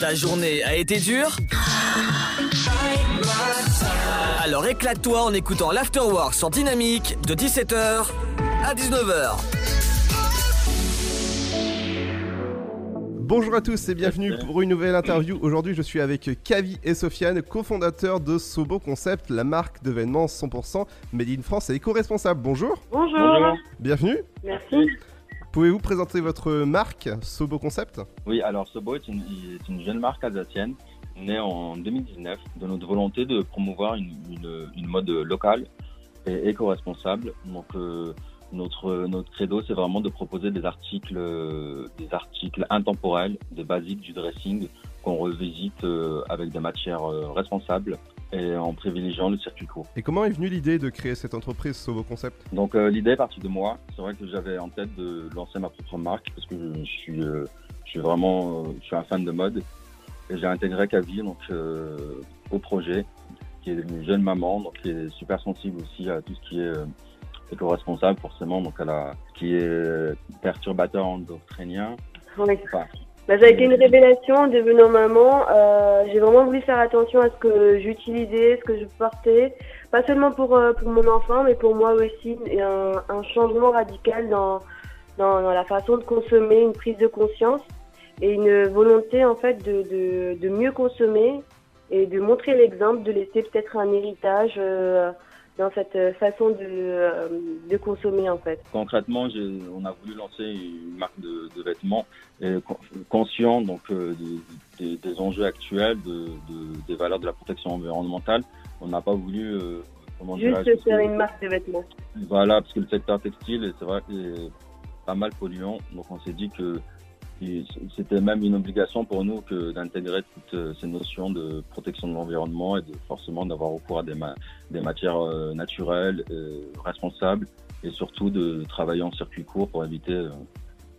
Ta journée a été dure Alors éclate-toi en écoutant l'Afterwork sur Dynamique de 17h à 19h. Bonjour à tous et bienvenue pour une nouvelle interview. Aujourd'hui, je suis avec Kavi et Sofiane, cofondateurs de Sobo Concept, la marque de vêtements 100% Made in France et éco-responsable. Bonjour. Bonjour. Bienvenue. Merci. Pouvez-vous présenter votre marque Sobo Concept? Oui, alors Sobo est une, jeune marque alsacienne née en 2019 de notre volonté de promouvoir une, mode locale et éco-responsable. Donc euh, notre, notre credo, c'est vraiment de proposer des articles, des articles intemporels, des basiques du dressing qu'on revisite euh, avec des matières euh, responsables et en privilégiant le circuit court. Et comment est venue l'idée de créer cette entreprise Sobo Concept Donc euh, l'idée est partie de moi. C'est vrai que j'avais en tête de lancer ma propre marque parce que je, je suis, euh, je suis vraiment, euh, je suis un fan de mode et j'ai intégré Kavi donc euh, au projet, qui est une jeune maman donc qui est super sensible aussi à tout ce qui est euh, éco-responsable forcément donc à la, qui est perturbateur endocrinien. Enfin, Bah, ça a été une révélation en devenant maman. Euh, j'ai vraiment voulu faire attention à ce que j'utilisais, ce que je portais. Pas seulement pour, euh, pour mon enfant, mais pour moi aussi. Et un, un changement radical dans, dans, dans la façon de consommer, une prise de conscience et une volonté en fait de, de, de mieux consommer et de montrer l'exemple, de laisser peut-être un héritage euh, dans cette façon de, euh, de consommer en fait. concrètement, on a voulu lancer une marque de, de vêtements con- conscient donc euh, des, enjeux actuels, de, de- des valeurs de la protection environnementale. On n'a pas voulu euh, Juste faire une marque de vêtements. Voilà, parce que le secteur textile, c'est vrai, est pas mal polluant. Donc on s'est dit que c'était même une obligation pour nous que d'intégrer toutes euh, ces notions de protection de l'environnement et de forcément d'avoir recours à des, ma- des matières euh, naturelles, euh, responsables et surtout de travailler en circuit court pour éviter euh,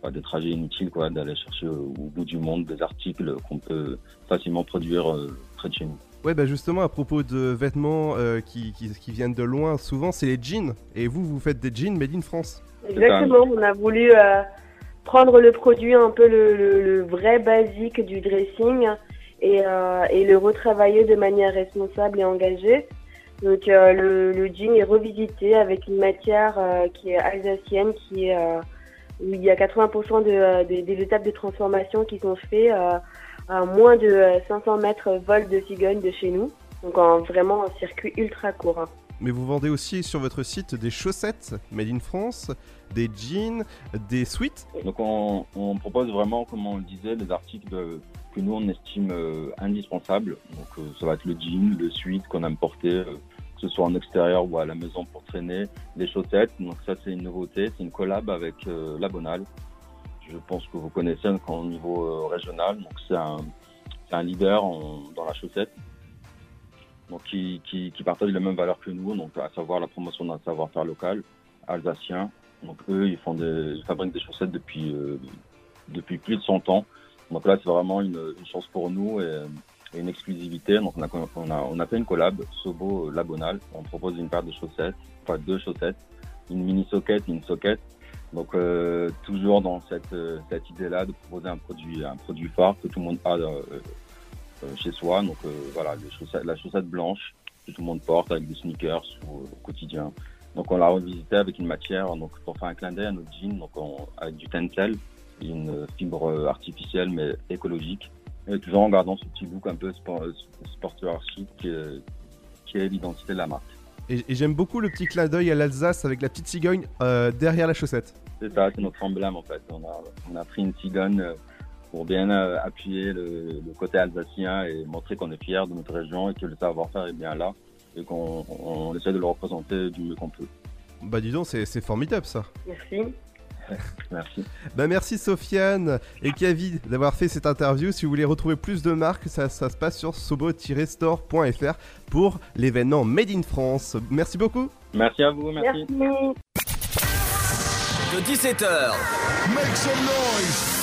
bah, des trajets inutiles, quoi, d'aller chercher au, au bout du monde des articles qu'on peut facilement produire euh, près de chez nous. Ouais, bah justement, à propos de vêtements euh, qui, qui, qui viennent de loin, souvent c'est les jeans. Et vous, vous faites des jeans Made in France. Exactement, on a voulu euh, prendre le produit un peu le, vrai basique du dressing et, euh, et le retravailler de manière responsable et engagée. Donc euh, le, jean est revisité avec une matière euh, qui est alsacienne, qui est où il y a 80% de, euh, des- étapes de transformation qui sont faites à moins de euh, 500 mètres vol de cigogne de chez nous. Donc en vraiment un circuit ultra court. Mais vous vendez aussi sur votre site des chaussettes Made in France, des jeans, des suites. Donc on, propose vraiment, comme on le disait, des articles que nous on estime euh, indispensables. Donc euh, ça va être le jean, le suite qu'on aime porter, euh, que ce soit en extérieur ou à la maison pour traîner, les chaussettes. Donc ça c'est une nouveauté, c'est une collab avec La Bonale. Je pense que vous connaissez au niveau régional. Donc c'est un, leader dans la chaussette. Qui, qui, qui partage les mêmes valeurs que nous, donc à savoir la promotion d'un savoir-faire local alsacien. Donc eux, ils fabriquent des chaussettes depuis euh, depuis plus de 100 ans. Donc là, c'est vraiment une, chance pour nous et, une exclusivité. Donc on a, on a on a fait une collab Sobo euh, Labonal. On propose une paire de chaussettes, enfin deux chaussettes, une mini socket et une socket. Donc euh, toujours dans cette cette idée-là de proposer un produit un produit phare que tout le monde a chez soi. Donc euh, voilà, la chaussette blanche que tout le monde porte avec des sneakers au, au quotidien. Donc on l'a revisité avec une matière, donc pour faire un clin d'œil à notre jean, donc on- avec du tencel, une fibre euh, artificielle mais écologique, et toujours en gardant ce petit look un peu sport, sporteur chic qui est, qui est l'identité de la marque. Et, et j'aime beaucoup le petit clin d'œil à l'Alsace avec la petite cigogne euh, derrière la chaussette. C'est ça, c'est notre emblème en fait. On a, on a pris une cigogne euh, pour bien euh, appuyer le, le côté alsacien et montrer qu'on est fier de notre région et que le savoir-faire est bien là et qu'on on essaie de le représenter du mieux qu'on peut. Bah dis donc, c'est c'est formidable ça. Merci. Merci. Bah merci Sofiane et Kavi d'avoir fait cette interview. Si vous voulez retrouver plus de marques, ça, ça se passe sur sobo-store.fr pour l'événement Made in France. Merci beaucoup. Merci à vous, merci. Merci. De 17h